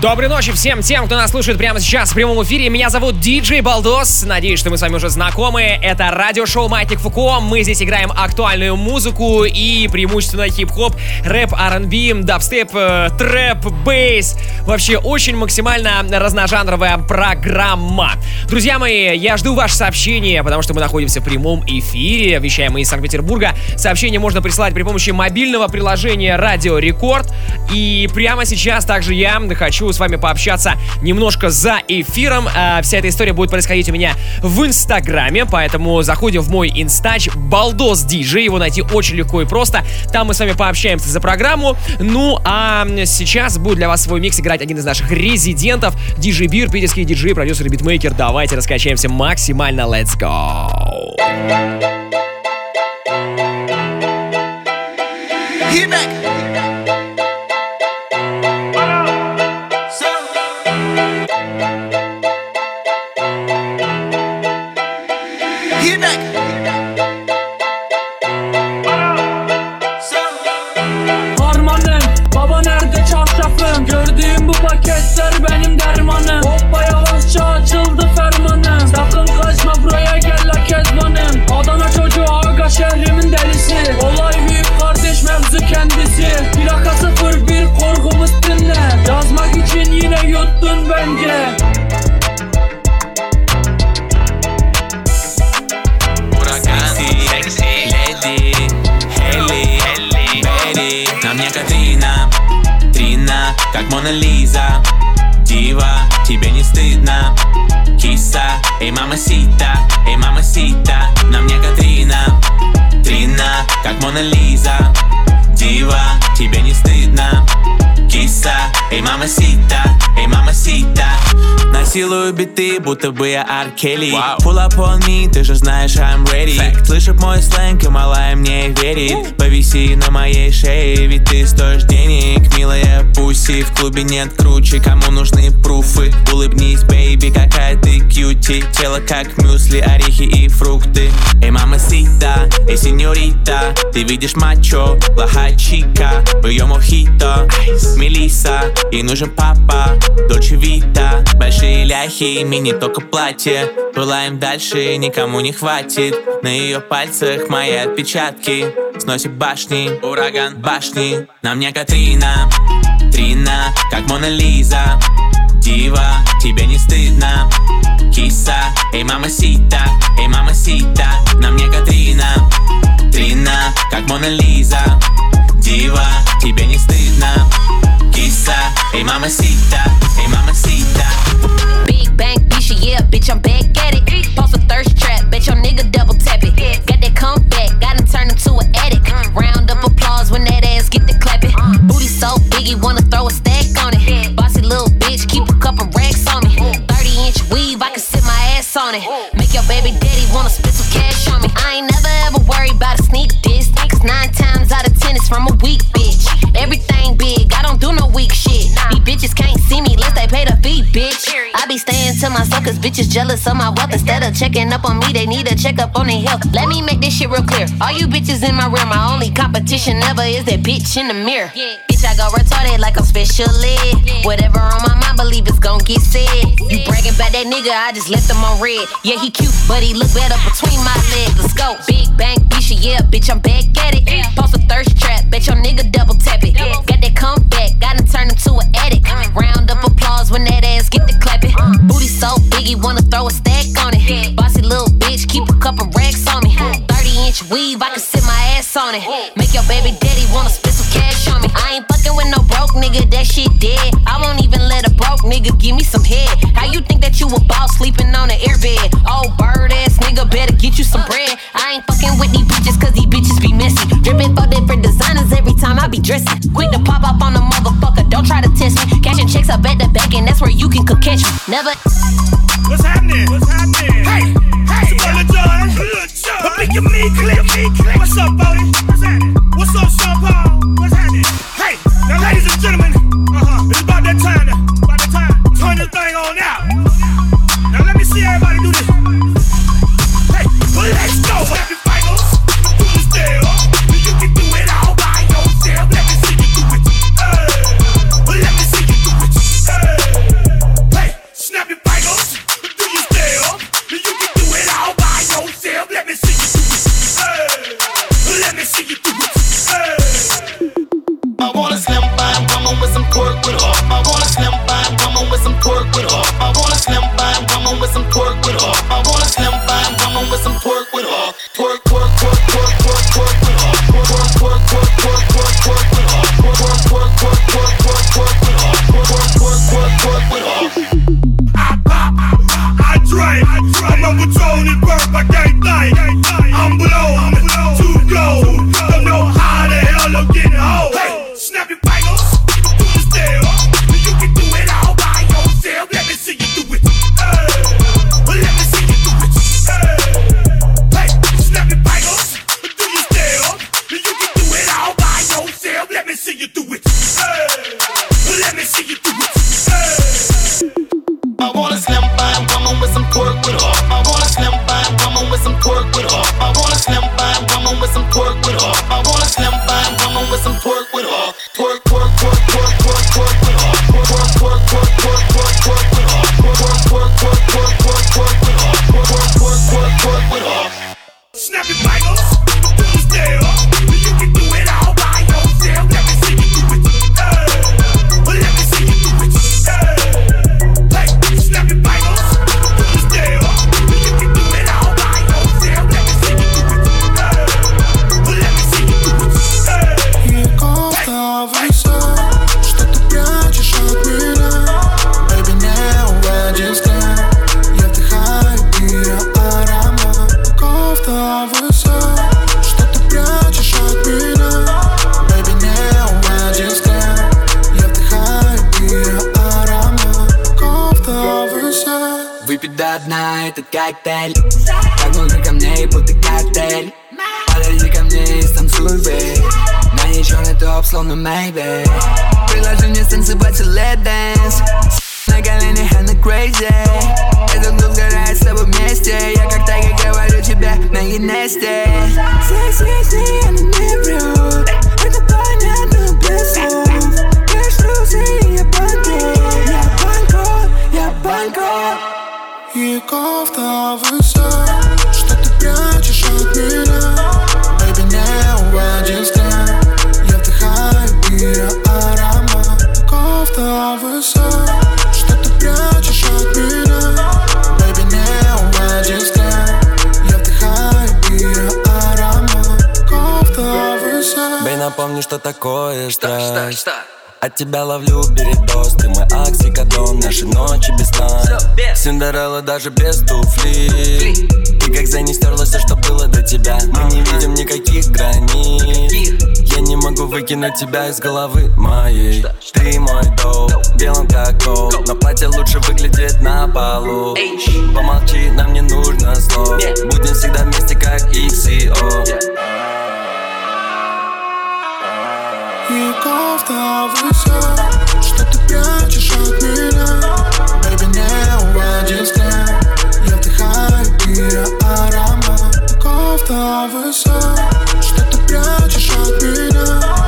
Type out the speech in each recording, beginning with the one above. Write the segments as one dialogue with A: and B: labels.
A: Доброй ночи всем тем, кто нас слушает прямо сейчас в прямом эфире. Меня зовут Диджей Балдос. Надеюсь, что мы с вами уже знакомы. Это радиошоу Маятник Фуко. Мы здесь играем актуальную музыку и преимущественно хип-хоп, рэп, R&B, дабстеп, э, трэп, bass. Вообще очень максимально разножанровая программа. Друзья мои, я жду ваше сообщение, потому что мы находимся в прямом эфире. Вещаем из Санкт-Петербурга. Сообщение можно присылать при помощи мобильного приложения Радио Рекорд. И прямо сейчас также я хочу с вами пообщаться немножко за эфиром. А, вся эта история будет происходить у меня в Инстаграме, поэтому заходим в мой инстач Балдос Диджей. Его найти очень легко и просто. Там мы с вами пообщаемся за программу. Ну, а сейчас будет для вас свой микс играть один из наших резидентов. Диджей Бир, питерский диджей, продюсер и битмейкер. Давайте раскачаемся максимально. Let's go!
B: Мне Катрина, Трина, как Мона Лиза. Дива, тебе не стыдно? Киса, эй, мамасита, эй, мамасита На мне Катрина, Трина, как Мона Лиза. Дива, тебе не стыдно? Киса, эй, мамасита, эй, мамасита. Насилую биты, будто бы я Ар Келли. Pull up on me, ты же знаешь, I'm ready. Слышит мой сленг, и малая мне верит. Повиси на моей шее, ведь ты стоишь денег Милая пуси, в клубе нет круче Кому нужны пруфы? Улыбнись, бейби, какая ты кьюти. Тело как мюсли, орехи и фрукты. Эй, мама сита, эй, сеньорита. Ты видишь мачо, плохая чика. В ее мохито, Мелиса Ей нужен папа, Дольче Вита. Большие ляхи, мини только платье. Пылаем дальше, никому не хватит. На ее пальцах мои отпечатки. Сносит башни, ураган башни. На мне Катрина, Трина, как Мона Лиза Дива, тебе не стыдно? Киса, эй, мамасита, эй, мамасита На мне Катрина, Трина, как Мона Лиза Дива, тебе не стыдно mamacita, hey mamacita, hey mamacita.
C: Big bang, bitch, yeah, bitch, I'm back at it. Post a thirst trap, bet your nigga double tap it. Got that comeback, got him turned into an addict. Round up applause when that ass get the clapping. Booty so big, he wanna throw a stack on it. Bossy little bitch, keep a couple racks on me. 30 inch weave, I can sit my ass on it. Make your baby daddy wanna spit some cash on me. I ain't never ever worried about a sneak diss. Cause nine times out of ten, it's from a weak bitch. Everything big, I don't do no weak shit. These bitches can't see me unless they pay the fee, bitch. I be staying to myself cause bitches jealous of my wealth. Instead of checking up on me, they need a checkup on their health. Let me make this shit real clear. All you bitches in my rear, my only competition ever is that bitch in the mirror. Bitch, I go retarded like I'm special ed. Whatever on my mind, believe it's gon' get said. You bragging about that nigga, I just left him on red. Yeah, he cute, but he look better between my legs. Let's go. Big bang, bitch, yeah, bitch, I'm back at it. Post a thirst trap, bet your nigga double tap it. Got that comeback, got him turned into an addict. Uh. Round up applause when that ass get the clapping. Uh. So big, he wanna throw a stack on it. Bossy little bitch, keep a couple racks on me. 30 inch weave, I can sit my ass on it. Make your baby daddy wanna spit some cash on me. I ain't fucking with no broke nigga, that shit dead. I won't even let a broke nigga give me some head. How you think that you a boss sleeping on an airbed? Oh, bird ass nigga, better get you some bread. I ain't fucking with these bitches cause these bitches be messy. Dripping for different designers every time I be dressing. Quick to pop up on a motherfucker, don't try to test me. Cashing checks up at the bank and that's where you can cook catch me. Never.
D: What's happening? What's happening? Hey, hey, it's Lil Jon. Lil Jon. But think of me, click, click. What's up, Bodie? What's happening? What's up, Sean Paul? What's happening? Hey, now, ladies and gentlemen, uh-huh, it's about that time to, about that time, turn this thing on out.
E: some twerk with her.
F: Twerk, twerk, twerk. что
E: такое страсть? От тебя ловлю передоз Ты мой оксикодон, а наши ночи без сна. Синдерелла даже без туфли. И как за ней стерлось все, что было до тебя. Мы не видим никаких границ. Я не могу выкинуть тебя из головы моей. Ты мой доп, белым как гол Но платье лучше выглядит на полу. Помолчи, нам не нужно слов. Будем всегда вместе, как X и O
F: И кофта высо Что ты прячешь от меня? Baby, не уводи сны Я вдыхаю ее аромат Кофта высо Что ты прячешь от меня?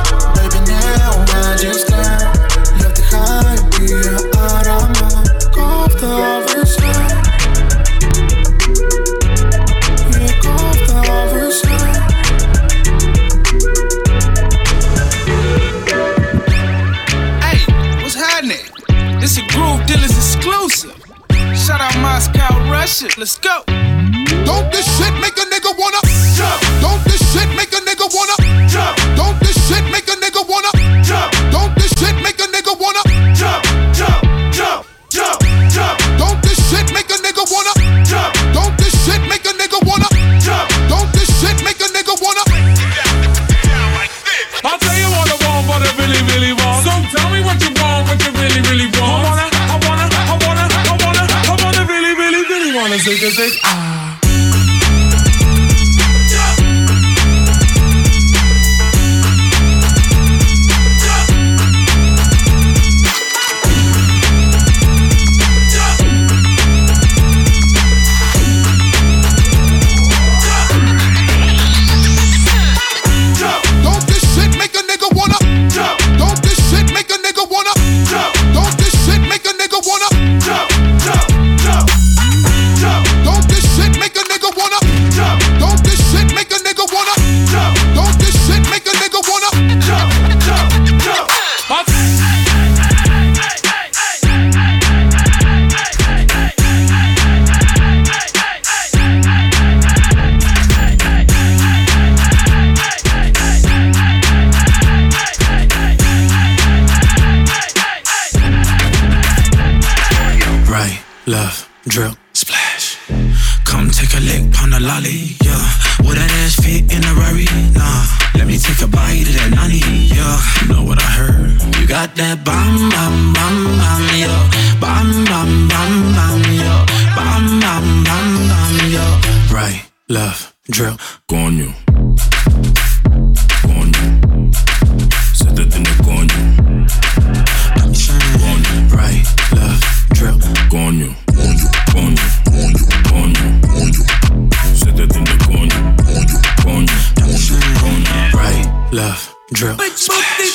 G: Moscow, Russia. Let's go.
F: Don't this shit make a nigga wanna jump? Don't this shit make a nigga wanna jump? drill. Bitch, this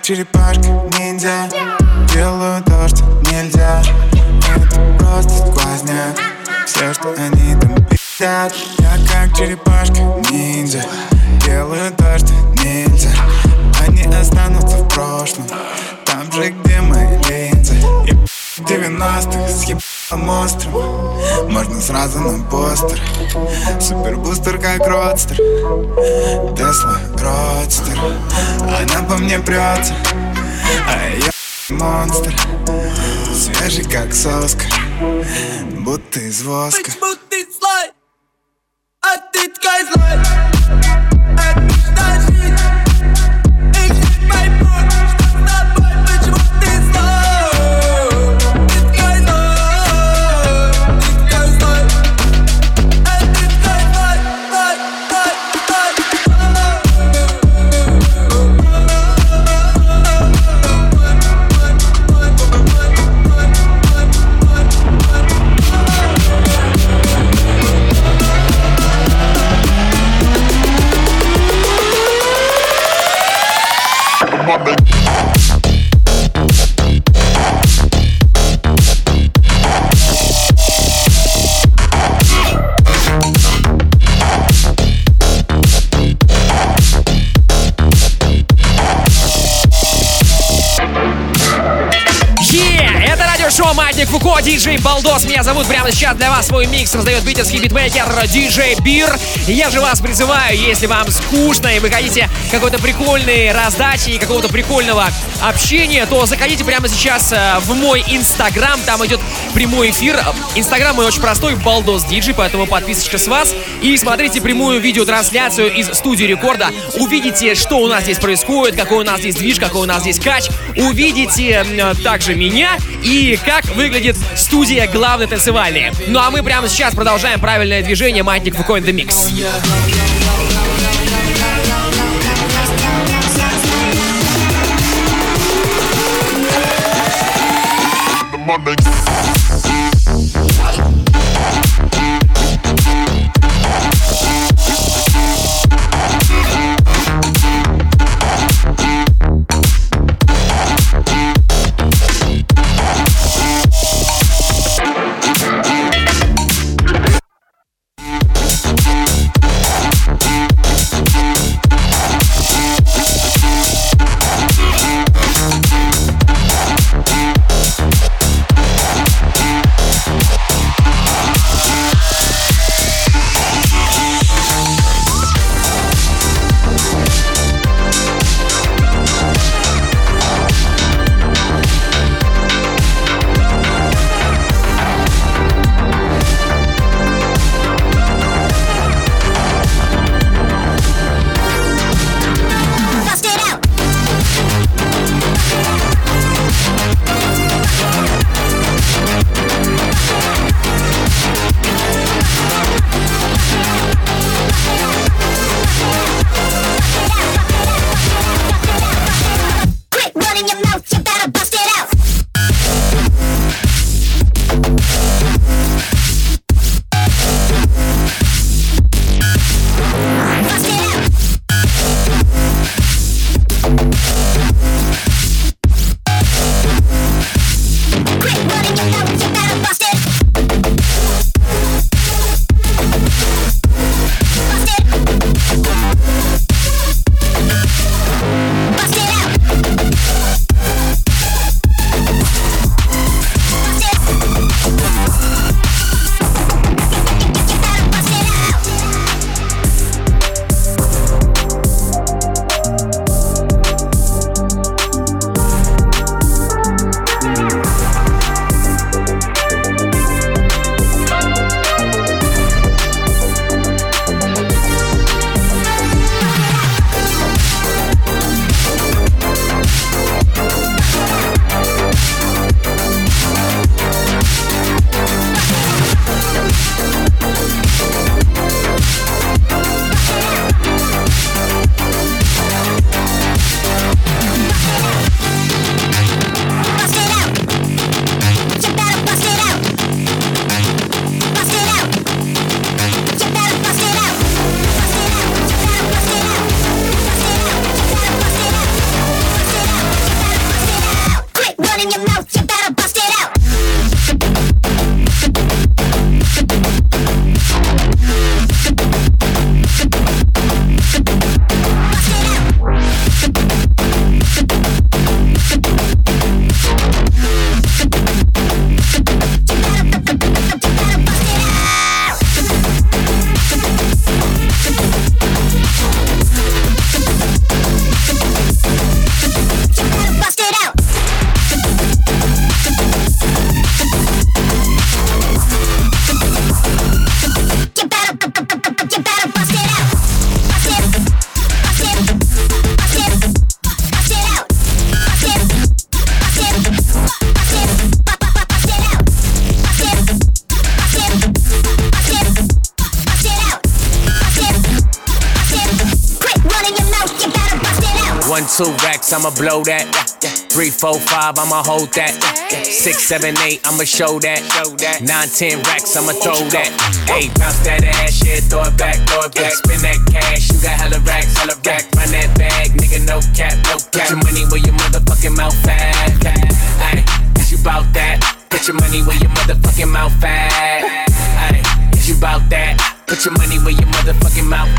F: как черепашка ниндзя. Делаю то, что нельзя. Это просто сквозняк Все, что они там пи***ят. Я как черепашка ниндзя. Делаю то, что нельзя. Они останутся
H: в прошлом. Там же, где мои линзы. 90-х съеб ебаным острым Можно сразу на постер. Супербустер как родстер. Тесла родстер. Она по мне прется. А я монстр. Свежий как соска. Будто из воска.
I: Будто слой А ты ткай злой
A: Диджей Балдос. Меня зовут прямо сейчас для вас свой микс раздает питерский битмейкер диджей Бир. Я же вас призываю, если вам скучно и вы хотите какой-то прикольной раздачи и какого-то прикольного общения, то заходите прямо сейчас э, в мой инстаграм, там идет прямой эфир. Инстаграм мой очень простой, Балдос Диджей, поэтому подписочка с вас. И смотрите прямую видеотрансляцию из студии рекорда. Увидите, что у нас здесь происходит, какой у нас здесь движ, какой у нас здесь кач. Увидите э, также меня и как выглядит студия главной танцевальной. Ну а мы прямо сейчас продолжаем правильное движение Маятник Фуко in the Mix.
J: Quit
K: racks, I'ma blow that. Three, four, five, I'ma hold that. Six, seven, eight, I'ma show that. Nine, ten racks, I'ma throw that. Hey, bounce that ass, yeah, throw it back, throw it back. Spin that cash, you got hella racks, hella rack. Run that bag, nigga, no cap, no cap. Put your money where your motherfucking mouth at. Ay, you bout that? Put your money where your motherfucking mouth at. Put your money where your motherfucking mouth.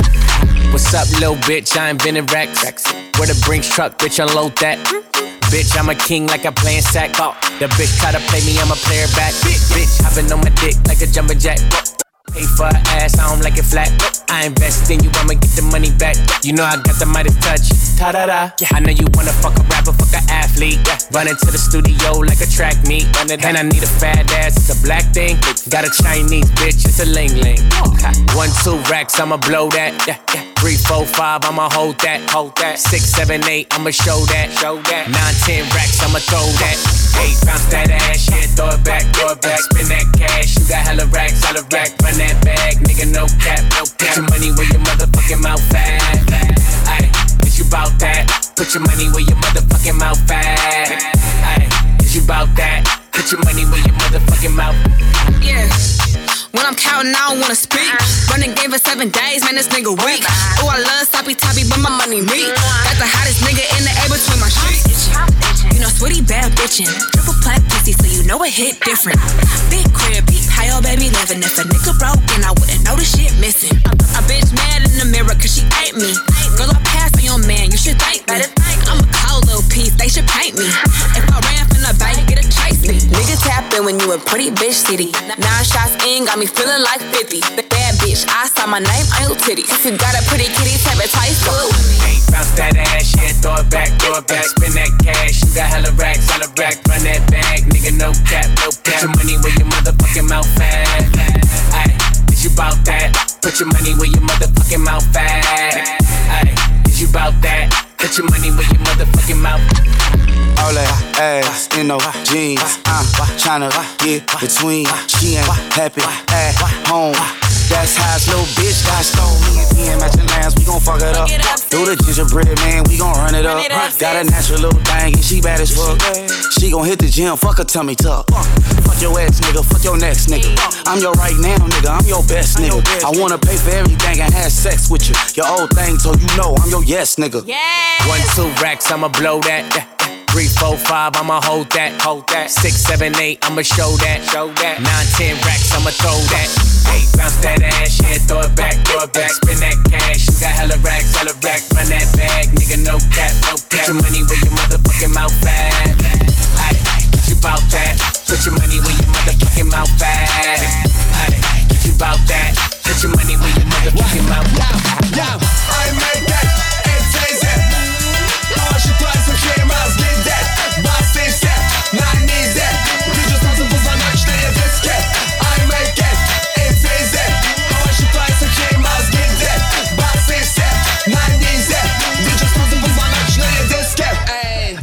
K: What's up, little bitch? I invented racks. Where the Brinks truck, bitch, unload that. Bitch, I'm a king like I'm playing sack. Oh, the bitch try to play me, I'm a player back. Bitch, hopping on my dick like a jumping jack. Pay for her ass, I don't like it flat. I invest in you, I'ma get the money back. You know I got the mighty touch. Ta da da. I know you wanna fuck a rapper, fuck a athlete. Run into the studio like a track meet. And I need a fat ass, it's a black thing. Got a Chinese bitch, it's a ling ling. One, two racks, I'ma blow that. Three, four, five, I'ma hold that. Hold that. Six, seven, eight, I'ma show that. Show that. Nine, ten racks, I'ma throw that. Eight, bounce that ass, yeah, throw it back, throw it back. Spin that cash, you got hella racks, hella rack. Run that bag, nigga, no cap, no cap. Put your money where your motherfucking mouth at. Ay, is you bout that? Put your money where your motherfucking mouth at. Ay, is you bout that? Put your money where your motherfucking mouth.
L: Yeah. When I'm counting, I don't wanna speak. Running game for seven days, man, this nigga weak. Oh, I love sloppy toppy, but my money meat. Got the hottest nigga in the air between my sheets. You know, sweetie bad bitchin'. Triple plat pussy, so you know it hit different. Big crib, big high, oh baby living. If a nigga broke, then I wouldn't know the shit missing. A, a bitch mad in the mirror, cause she ain't me. Girl, I your man, you should thank me. I'm a cold little piece, they should paint me. If I ran from the bank, get a chase me. Niggas tapping when you a pretty bitch city. Nine shots in, got me feeling like 50. Bad bitch, I saw my name on your titties. If you got a pretty kitty, type of tight, do it with me.
K: Bounce that ass, yeah, throw it back, throw it back. Spin that cash, you got hella racks, hella rack. Run that bag, nigga, no cap, no cap. Put your money where your motherfucking mouth at. Ay, is you bout that? Put your money where your motherfucking mouth at. Ay, is you bout that? Put your money where your motherfucking mouth.
M: All that ass in no jeans. I'm tryna get between. She ain't happy at home. That's how this little bitch got stole me again. Matching lines, we gon' fuck it up. Do the gingerbread man, we gon' run it up. Got a natural little thing, and she bad as fuck. She gon' hit the gym, fuck her tummy tuck. Fuck your ex nigga, fuck your next nigga. I'm your right now nigga, I'm your best nigga. I wanna pay for everything and have sex with you. Your old thing, so you know I'm your yes nigga.
K: One, two racks, I'ma blow that. Three, four, five, I'ma hold that. Hold that. Six, seven, eight, I'ma show that. Show that. Nine, ten racks, I'ma throw that. Eight, bounce that ass, yeah, throw it back, throw it back. Spin that cash, you got hella racks, hella racks. Run that bag, nigga, no cap, no cap. Put your money where your motherfucking mouth at. Ay, you bout that? Put your money where your motherfucking mouth at. Ay, you bout that? Put your money where your motherfucking mouth at.
G: I make that,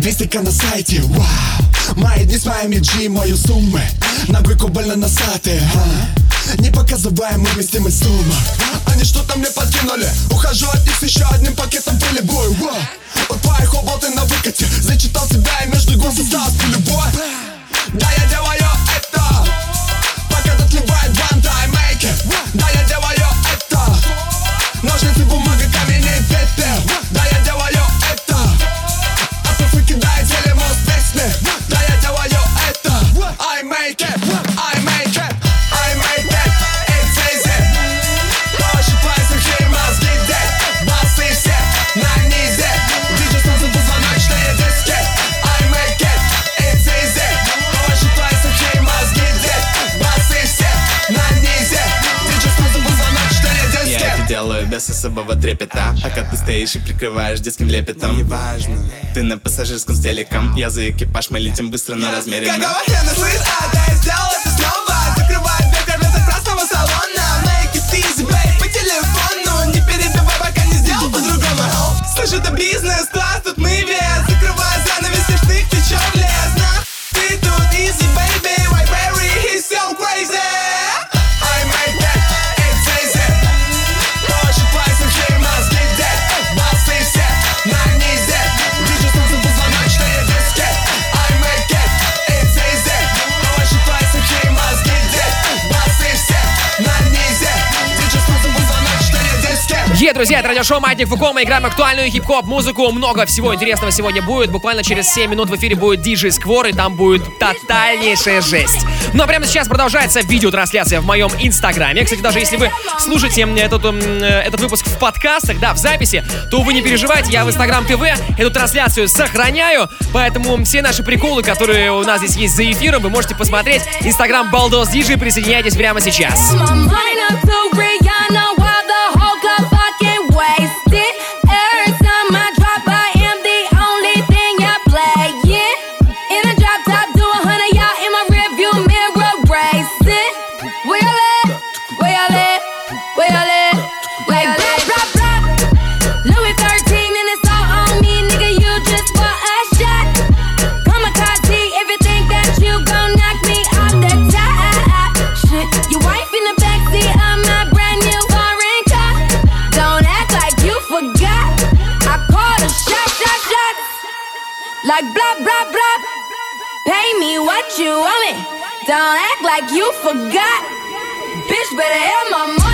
N: 200к на сайте, вау. Мои дни с моими G, мою суммы. На гойку больно носатые, а? Не показывая мы вместимость сумма. Они что-то мне подкинули. Ухожу от них с еще одним пакетом пыли бой Вот по их болты на выкате. Зачитал себя и между год состав любой Да, я делаю это. Пока отливает банта, I Да, я делаю это. Ножницы, бумага, камень и
O: right there. Без особого трепета. Пока ты стоишь и прикрываешь детским лепетом? Неважно. Ты на пассажирском с телеком. Я за экипаж, мы летим быстро, но размеренно.
G: Какого хрена, слышь, а да я сделал это снова. Закрываю дверь, кормятся красного салона. Make it easy, babe, по телефону. Не перебивай, пока не сделал по-другому. Слышь, это бизнес-класс,
A: друзья, это радиошоу Маятник Фуко. Мы играем актуальную хип-хоп музыку. Много всего интересного сегодня будет. Буквально через 7 минут в эфире будет диджей Сквор, и там будет тотальнейшая жесть. Ну а прямо сейчас продолжается видеотрансляция в моем инстаграме. Кстати, даже если вы слушаете этот, м, этот выпуск в подкастах, да, в записи, то вы не переживайте, я в Инстаграм ТВ эту трансляцию сохраняю, поэтому все наши приколы, которые у нас здесь есть за эфиром, вы можете посмотреть. Инстаграм Балдос Диджей, присоединяйтесь прямо сейчас.
P: Like blah, blah, blah. Pay me what you owe me. Don't act like you forgot. Bitch, better have my money.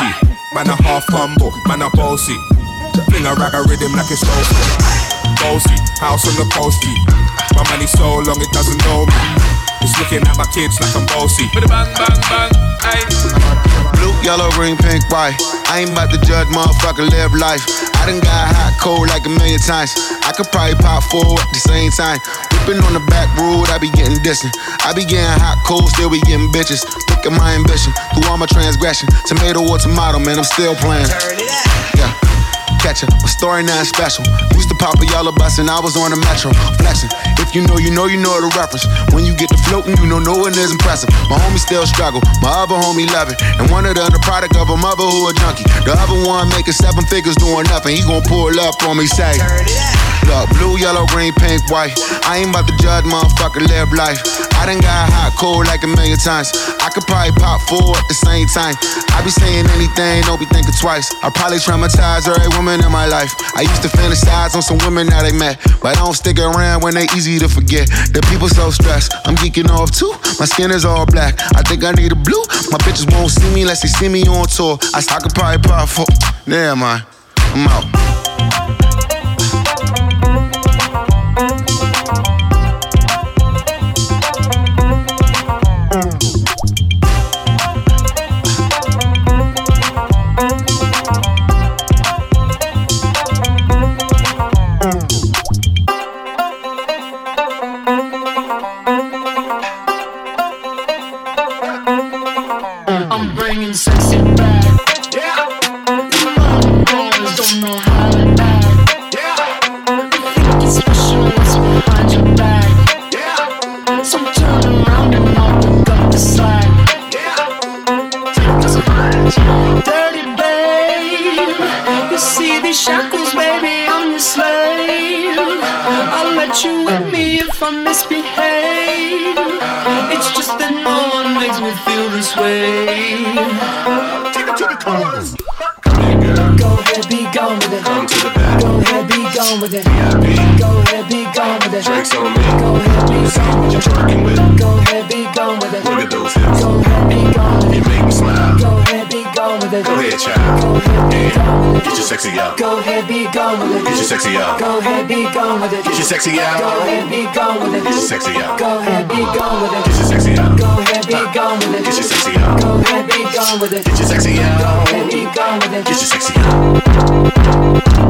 O: Man a OG, man a half humble, man a bossy. Fling a rag a rhythm like it's bossy. Bossy, house on the posty. My money so long it doesn't know me. It's looking at my kids like I'm bossy. Bang bang bang, ay.
Q: Blue, yellow, green, pink, white. I ain't about to judge, motherfucker, live life. I done got hot, cold like a million times. I could probably pop four at the same time. On the back road, I be getting distant. I be getting hot, cold, still be getting bitches. Look at my ambition, through all my transgression. Tomato or tomato, man, I'm still playing. Yeah. Catch it, my story is special. Used to pop a yellow bus and I was on the metro. Flexing. You know, you know, you know the reference. When you get to floating, you know no one is impressive. My homie still struggle, my other homie love it. And one of them the product of a mother who a junkie. The other one making seven figures doing nothing. He gon' pull up on me, say. Look, blue, yellow, green, pink, white. I ain't about to judge, motherfucker, live life. I done got hot, cold like a million times. I could probably pop four at the same time. I be saying anything, don't be thinking twice. I probably traumatize every woman in my life. I used to fantasize on some women that I met, but I don't stick around when they easy to forget. The people so stressed, I'm geeking off too. My skin is all black. I think I need a blue. My bitches won't see me unless they see me on tour. I, I could probably pop four. Never mind. I'm out.
R: Gone with it.
O: Get your sexy out.
R: Go ahead, be gone with it.
O: Your sexy out.
R: Go ahead, be gone with it.
O: Your sexy out.
R: Go ahead, be gone with it.
O: Your sexy out.
R: Go ahead, be gone with it.
O: Your sexy out.
R: Go ahead, be gone with it.
O: Your sexy out.
R: Go ahead, be gone with it.
O: Your sexy out.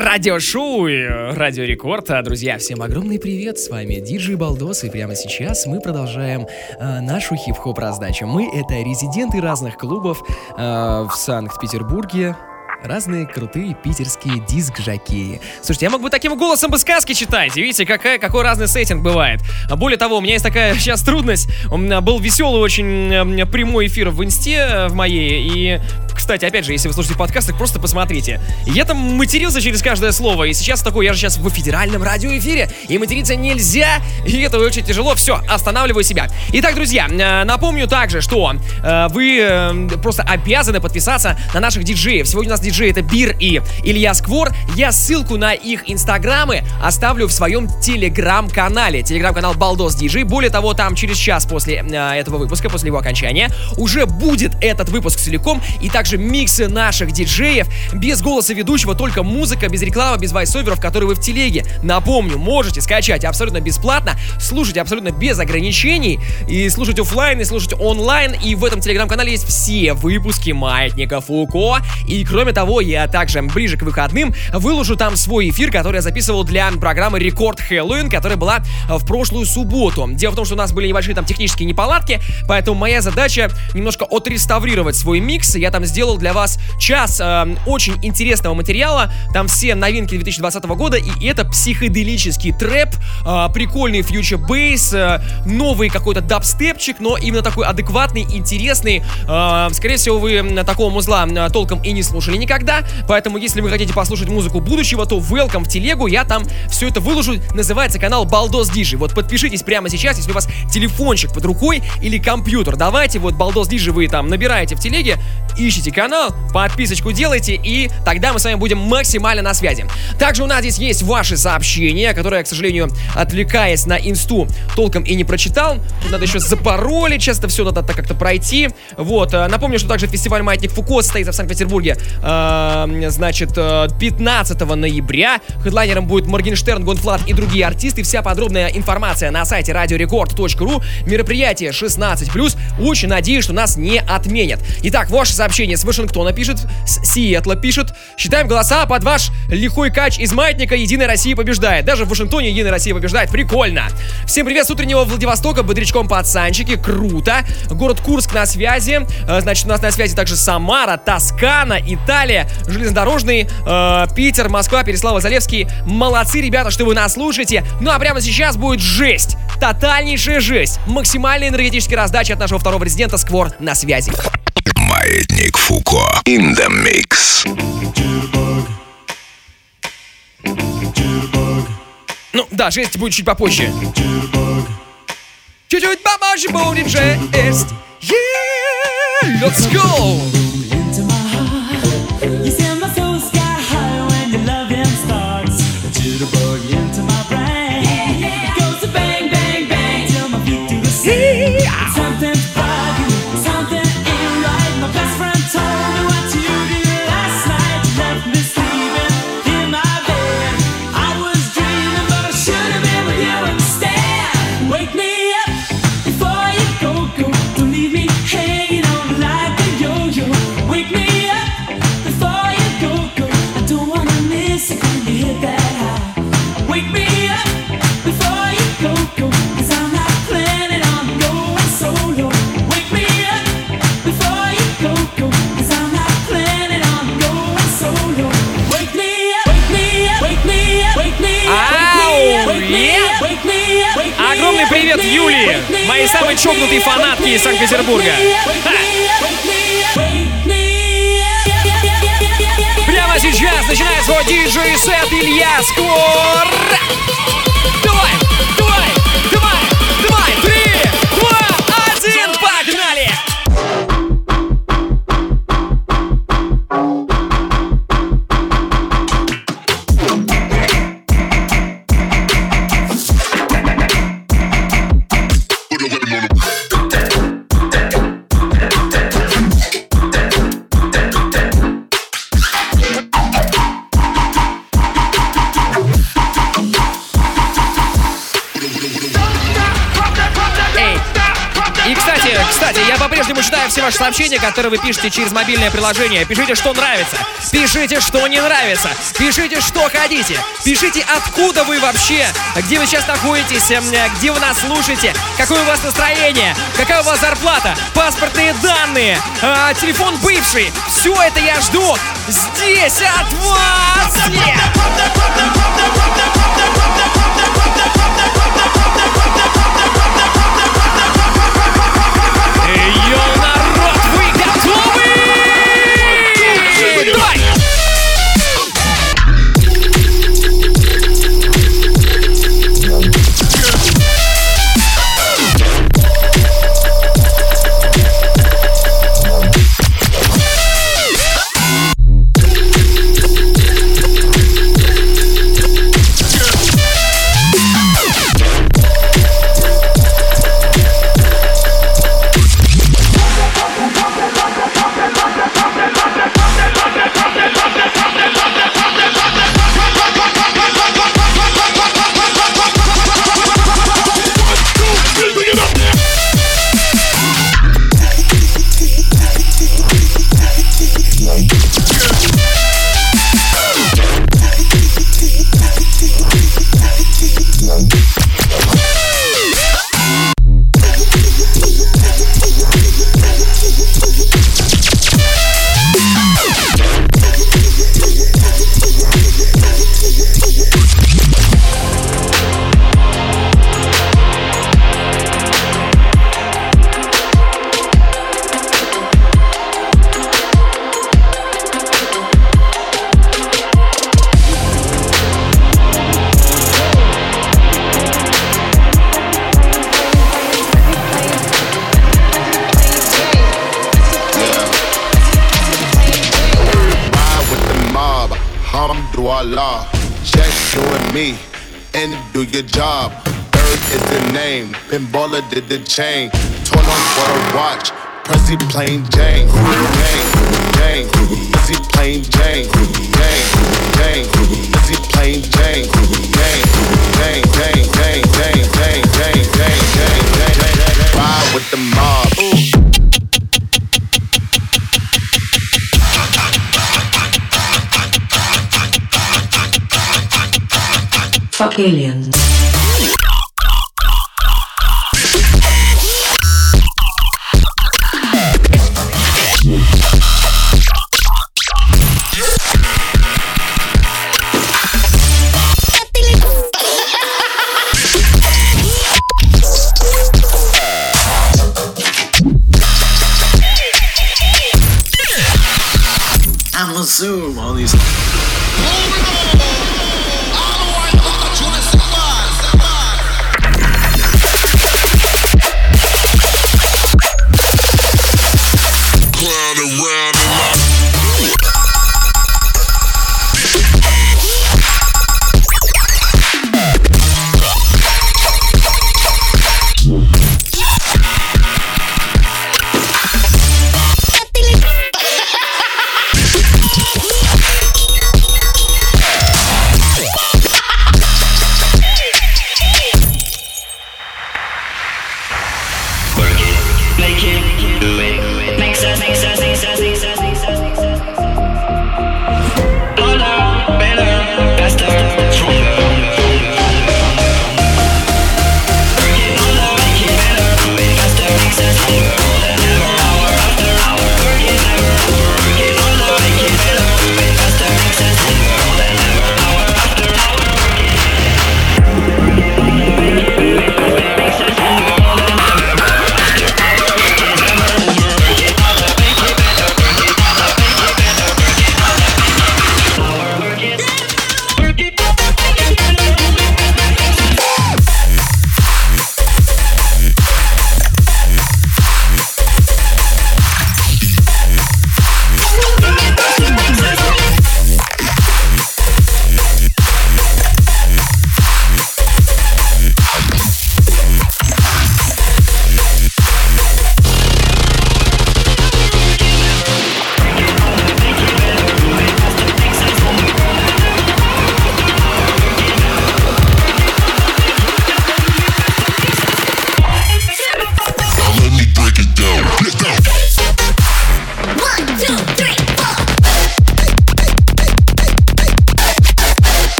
A: Радиошоу и Радио Рекорд. А, Друзья, всем огромный привет, с вами Диджей Балдос, и прямо сейчас мы продолжаем э, нашу хип-хоп раздачу. Мы — это резиденты разных клубов э, в Санкт-Петербурге, Разные крутые питерские диск-жокеи. Слушайте, я мог бы таким голосом бы сказки читать. Видите, какая, какой разный сеттинг бывает. А Более того, у меня есть такая сейчас трудность. У меня был веселый очень м, прямой эфир в инсте э, в моей. И, кстати, опять же, если вы слушаете подкаст, так просто посмотрите. Я там матерился через каждое слово. И сейчас такой, я же сейчас в федеральном радиоэфире. И материться нельзя. И это очень тяжело. Все, останавливаю себя. Итак, друзья, э, напомню также, что э, вы просто обязаны подписаться на наших диджеев. Сегодня у нас диджей это Бир и Илья Сквор. Я ссылку на их инстаграмы оставлю в своем телеграм-канале. Телеграм-канал Балдос Диджей. Более того, там через час после э, этого выпуска, после его окончания, уже будет этот выпуск целиком и также миксы наших диджеев без голоса ведущего, только музыка, без рекламы, без вайсоверов, которые вы в телеге. Напомню, можете скачать абсолютно бесплатно, слушать абсолютно без ограничений и слушать офлайн, и слушать онлайн. И в этом телеграм-канале есть все выпуски Маятника Фуко. И кроме того, я также ближе к выходным выложу там свой эфир, который я записывал для программы Рекорд Хэллоуин, которая была э, в прошлую субботу. Дело в том, что у нас были небольшие там технические неполадки, поэтому моя задача немножко отреставрировать свой микс. Я там сделал для вас час э, очень интересного материала. Там все новинки 2020 года, и это психоделический трэп, э, прикольный фьючер бейс, э, новый какой-то дабстепчик, но именно такой адекватный, интересный. Э, скорее всего, вы такого музла э, толком и не слушали никогда, поэтому если вы хотите послушать музыку будущего, то welcome в телегу, я там все это выложу. Называется канал Балдос Диджи. Вот подпишитесь прямо сейчас, если у вас телефончик под рукой или компьютер. Давайте вот Балдос Диджи вы там набираете в телеге, ищите канал, подписочку делайте, и тогда мы с вами будем максимально на связи. Также у нас здесь есть ваши сообщения, которые к сожалению, отвлекаясь на инсту, толком и не прочитал. Тут надо еще запаролить, сейчас это все надо как-то пройти. Вот, э, напомню, что также фестиваль Маятник Фуко состоится в Санкт-Петербурге, э, значит, э, 15 ноября. Хедлайнером будет Моргенштерн, Гонфлат и другие артисты. Вся подробная информация на сайте radiorecord.ru. Мероприятие 16+. Очень надеюсь, что нас не отменят. Итак, ваше сообщение с Вашингтона пишет, с Сиэтла пишет. Считаем голоса под ваш лихой кач из маятника «Единая Россия побеждает». Даже в Вашингтоне «Единая Россия побеждает». Прикольно. Всем привет с утреннего Владивостока, бодрячком пацанчики. Круто. Город Курск на связи. Э, Значит, у нас на связи также Самара, Тоскана, Италия, железнодорожный, э, Питер, Москва, Переслава, Залевский. Молодцы, ребята, что вы нас слушаете. Ну а прямо сейчас будет жесть. Тотальнейшая жесть. Максимальная энергетическая раздача от нашего второго резидента Сквор на связи.
S: Маятник Фуко. In the mix.
A: Ну да, жесть будет чуть попозже. Чуть-чуть попозже будет жесть. Yeah, let's go! Моей самой чокнутой фанатки из Санкт-Петербурга. Прямо сейчас начинает свой диджей-сет Илья Сквор. Ваши сообщения, которые вы пишете через мобильное приложение. Пишите, что нравится. Пишите, что не нравится. Пишите, что хотите. Пишите, откуда вы вообще, где вы сейчас находитесь, эм, э, где вы нас слушаете, какое у вас настроение, какая у вас зарплата, паспортные данные, э, телефон бывший. Все это я жду здесь от вас. Yeah!
Q: Chain. Torn on for a watch, Prezi plain Jane. Jane, Jane, Prezi plain Jane. Jane, Jane, Prezi plain Jane. Jane, Jane, Jane, Jane, Jane, Jane, Jane, Jane, Jane, Jane. Ride with the mob.
T: Fuck aliens.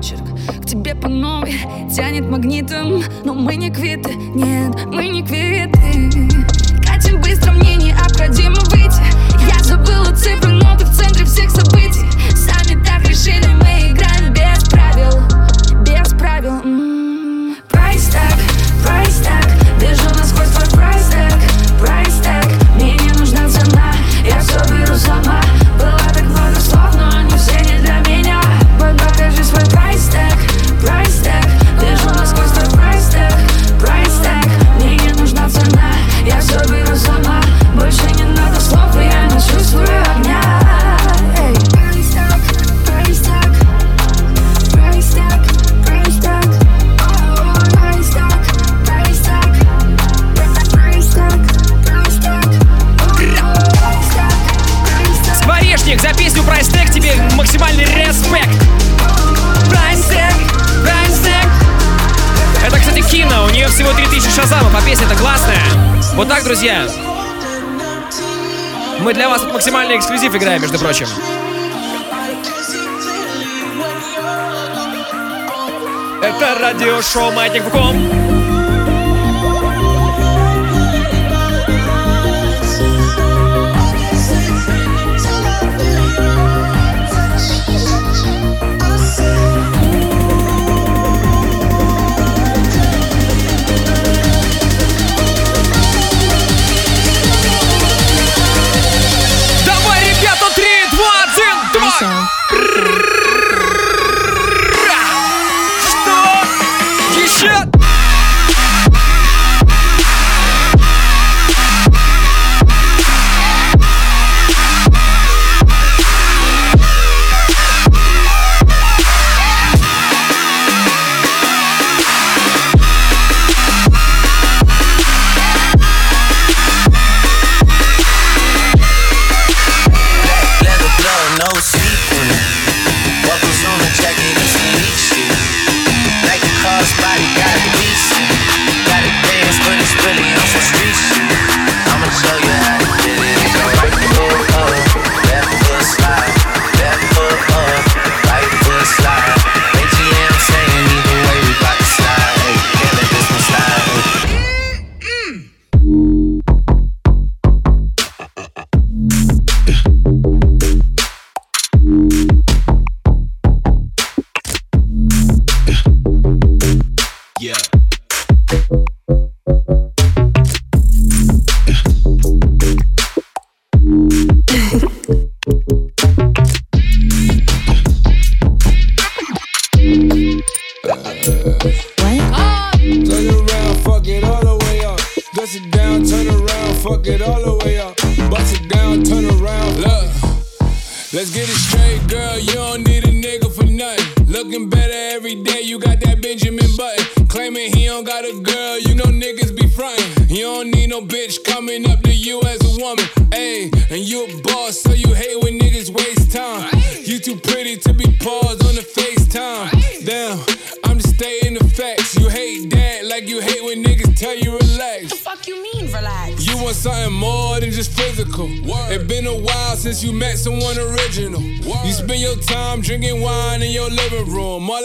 U: очерк К тебе по новой тянет магнитом Но мы не квиты, нет, мы не квиты. Катим быстро, мне необходимо выйти. Я забыла цифры, но ты в центре всех событий. Сами так решили, мы играем без правил. Без правил м-м. Price tag, price tag Вижу насквозь твой price tag, price tag Мне не нужна цена, я все беру сама.
A: всего 3000 шазама по песне это классная. Вот так, друзья. Мы для вас тут максимальный эксклюзив играем, между прочим. Это радиошоу Маятник
V: Буком.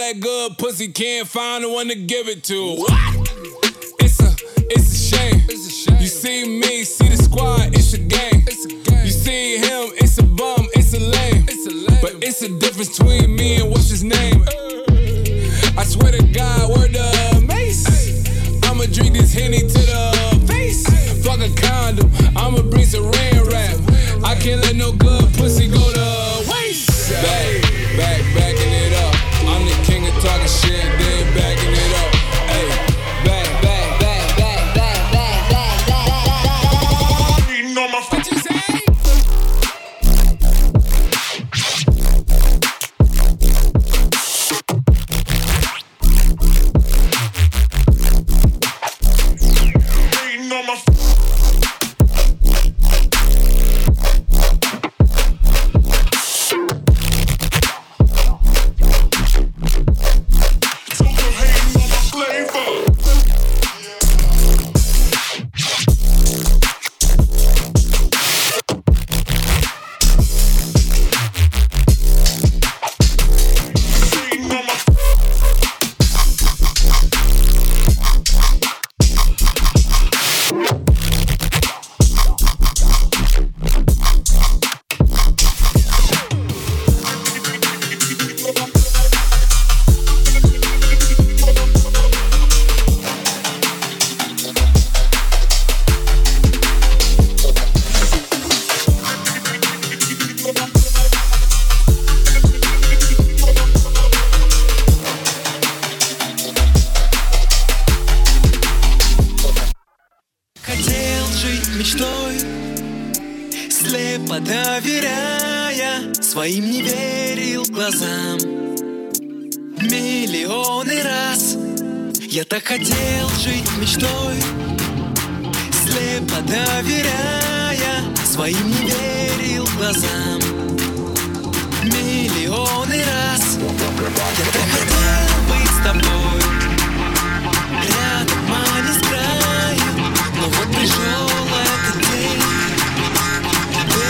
V: that good pussy can't find the one to give it to. What? It's a, it's a shame. It's a shame. You see me, see the squad, it's a game. It's a game. You see him, it's a bum, it's a lame. It's a lame. But it's a difference between me and what's his name. I swear to God, word the mace. I'ma drink this henny to the face. Fuck a condom, I'ma bring some rain rap. I can't let no good pussy go to waste. Back, back, backing it up talking shit, they ain't backing it.
W: Слепо доверяя Своим не верил глазам. Миллионы раз Я так хотел жить мечтой Слепо доверяя Своим не верил глазам. Миллионы раз Я так хотел быть с тобой. Рядом, а не с краю Но вот пришел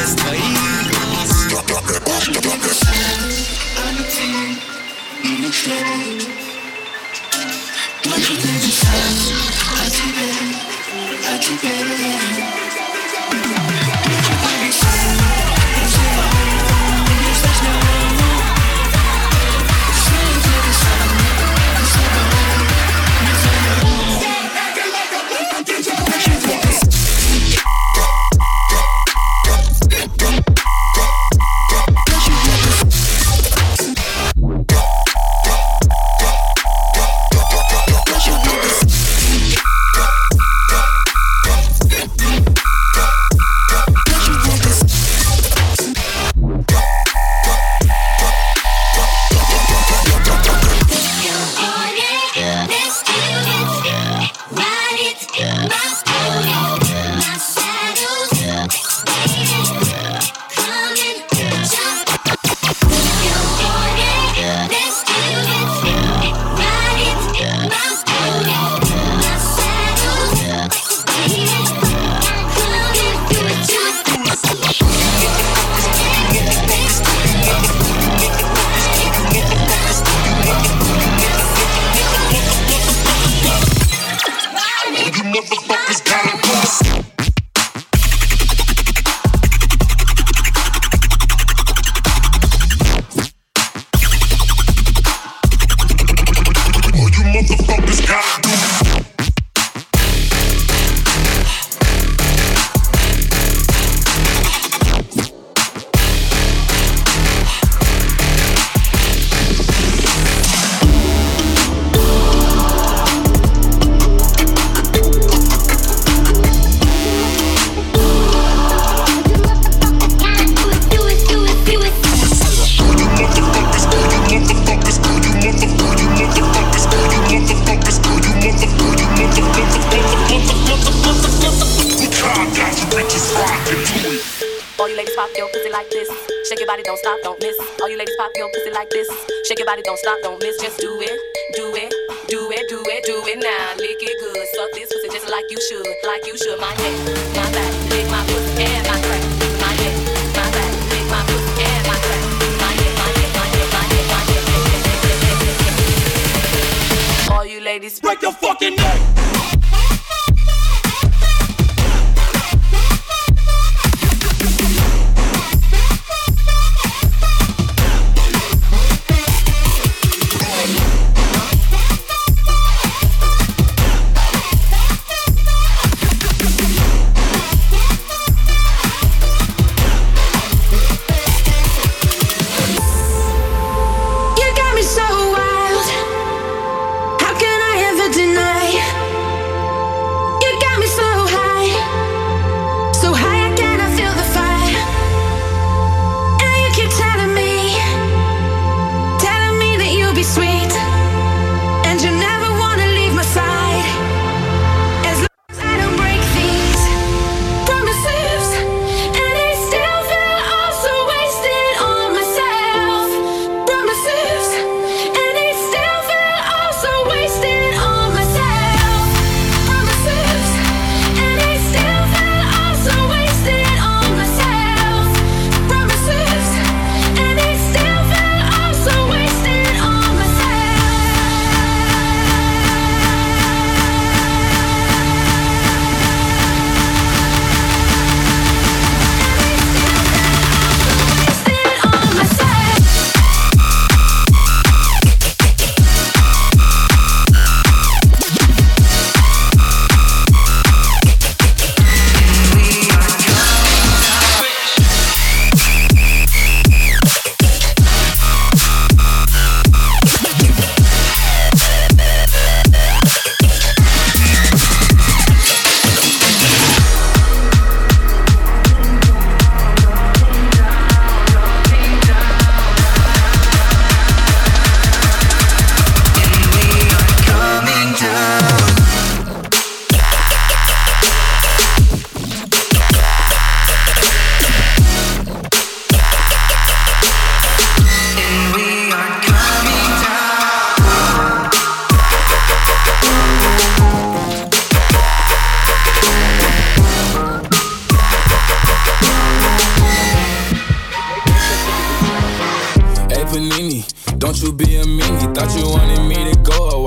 T: just please. When you
X: give me time, I do better, I. rappers got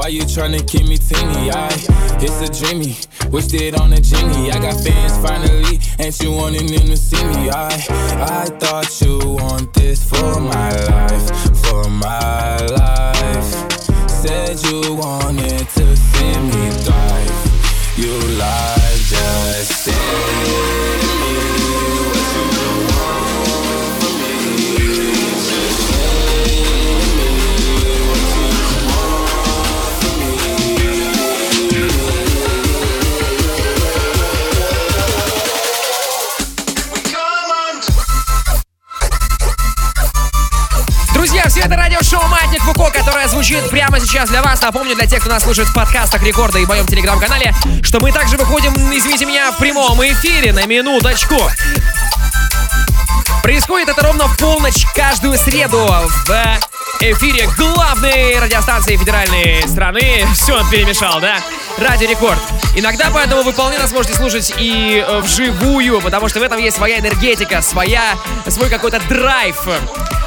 X: why you tryna keep me teeny? I, it's a dreamy, wished it on a genie. I got fans finally, and you wanting them to see me? I, I thought you want this for my life, for my life. Said you wanted to see me thrive. You lied, just say
A: это радиошоу «Маятник Фуко», которое звучит прямо сейчас для вас. Напомню, для тех, кто нас слушает в подкастах Рекорда и в моем телеграм-канале, что мы также выходим, извините меня, в прямом эфире на минуточку. Происходит это ровно в полночь каждую среду в эфире главной радиостанции федеральной страны. Все перемешал, да? Радио Рекорд. Иногда поэтому вы вполне нас можете слушать и э, вживую, потому что в этом есть своя энергетика, своя, свой какой-то драйв.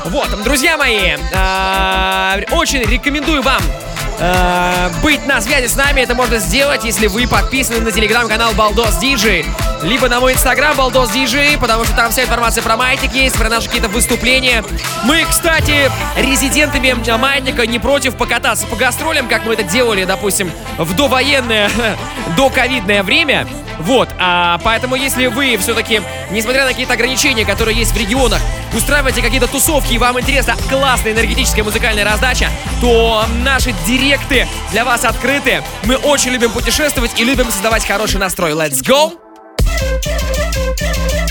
A: Вот, друзья мои, э, очень рекомендую вам э, быть на связи с нами. Это можно сделать, если вы подписаны на телеграм-канал Балдос Диджей, либо на мой инстаграм Балдос Диджей, потому что там вся информация про маятник есть, про наши какие-то выступления. Мы, кстати, резидентами маятника не против покататься по гастролям, как мы это делали, допустим, в довоенное, доковидное время. Вот, а, поэтому если вы все-таки, несмотря на какие-то ограничения, которые есть в регионах, устраиваете какие-то тусовки и вам интересна классная энергетическая музыкальная раздача, то наши директы для вас открыты. Мы очень любим путешествовать и любим создавать хороший настрой. Let's go!
Y: Thank you.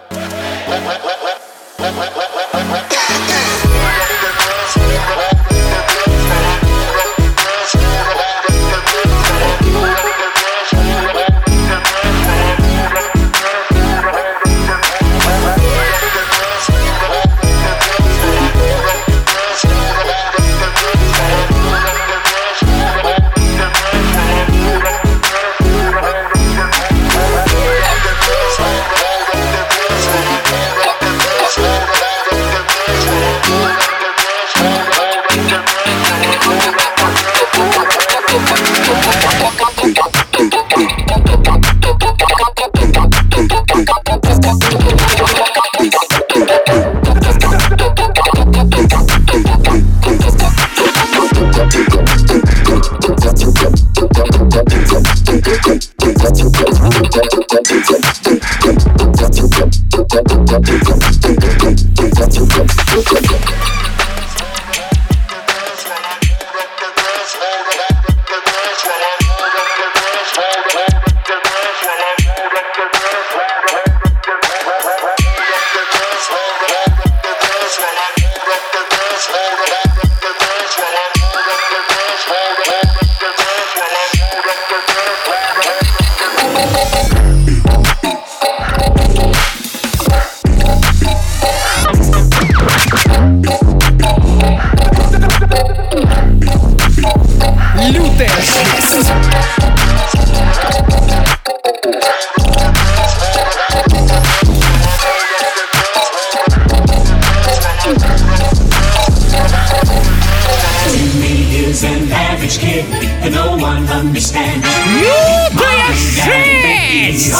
W: teenage kid that no one understands.
A: Nuclear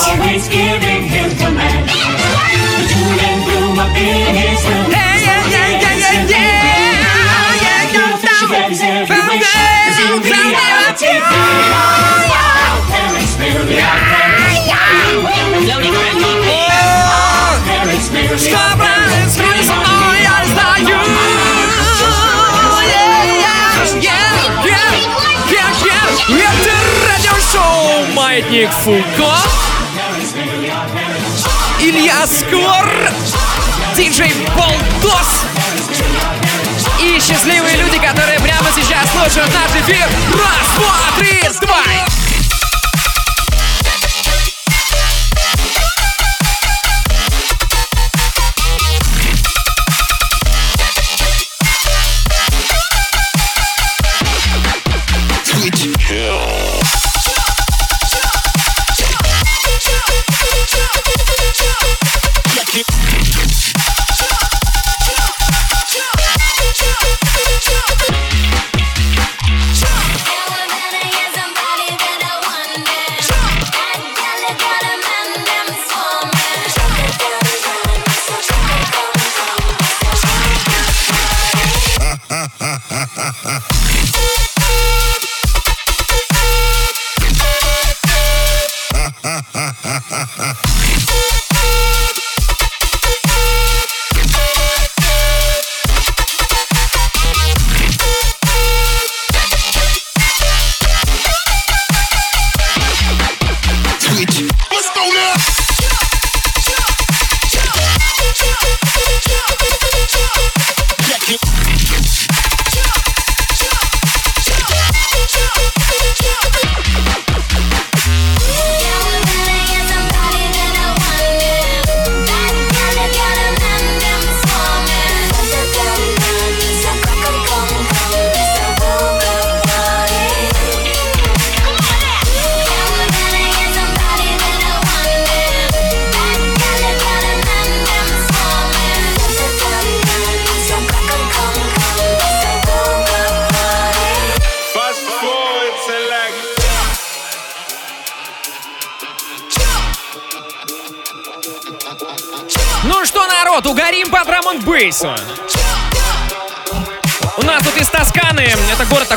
W: always giving him. The up in his room.
A: Yeah, yeah, yeah, yeah, yeah, yeah. Yeah, go down. «Маятник Фуко». Илья Скор, диджей Болдос и счастливые люди, которые прямо сейчас слушают наш эфир. Раз, два, три, давай!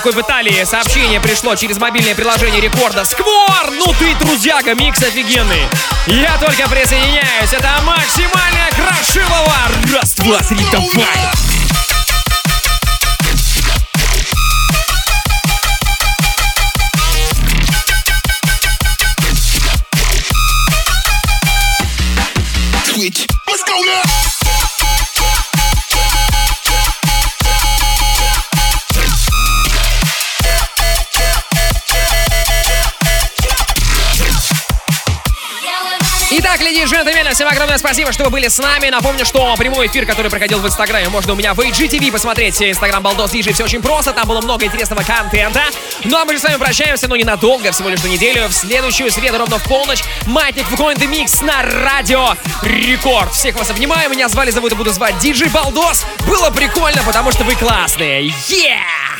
A: Такой в Италии, сообщение пришло через мобильное приложение рекорда. Сквор, ну ты трудяга, микс офигенный. Я только присоединяюсь, это максимальная крошилова. Раз, два, три, давай. Всем огромное спасибо, что вы были с нами. Напомню, что прямой эфир, который проходил в Инстаграме, можно у меня в IGTV посмотреть. Инстаграм Балдос Диджей, все очень просто, там было много интересного контента. Ну а мы же с вами прощаемся, но ненадолго, всего лишь на неделю. В следующую среду ровно в полночь Маятник Фукоин The Mix на радио Рекорд. Всех вас обнимаю, меня звали, зовут и буду звать Диджей Балдос. Было прикольно, потому что вы классные. Yeah!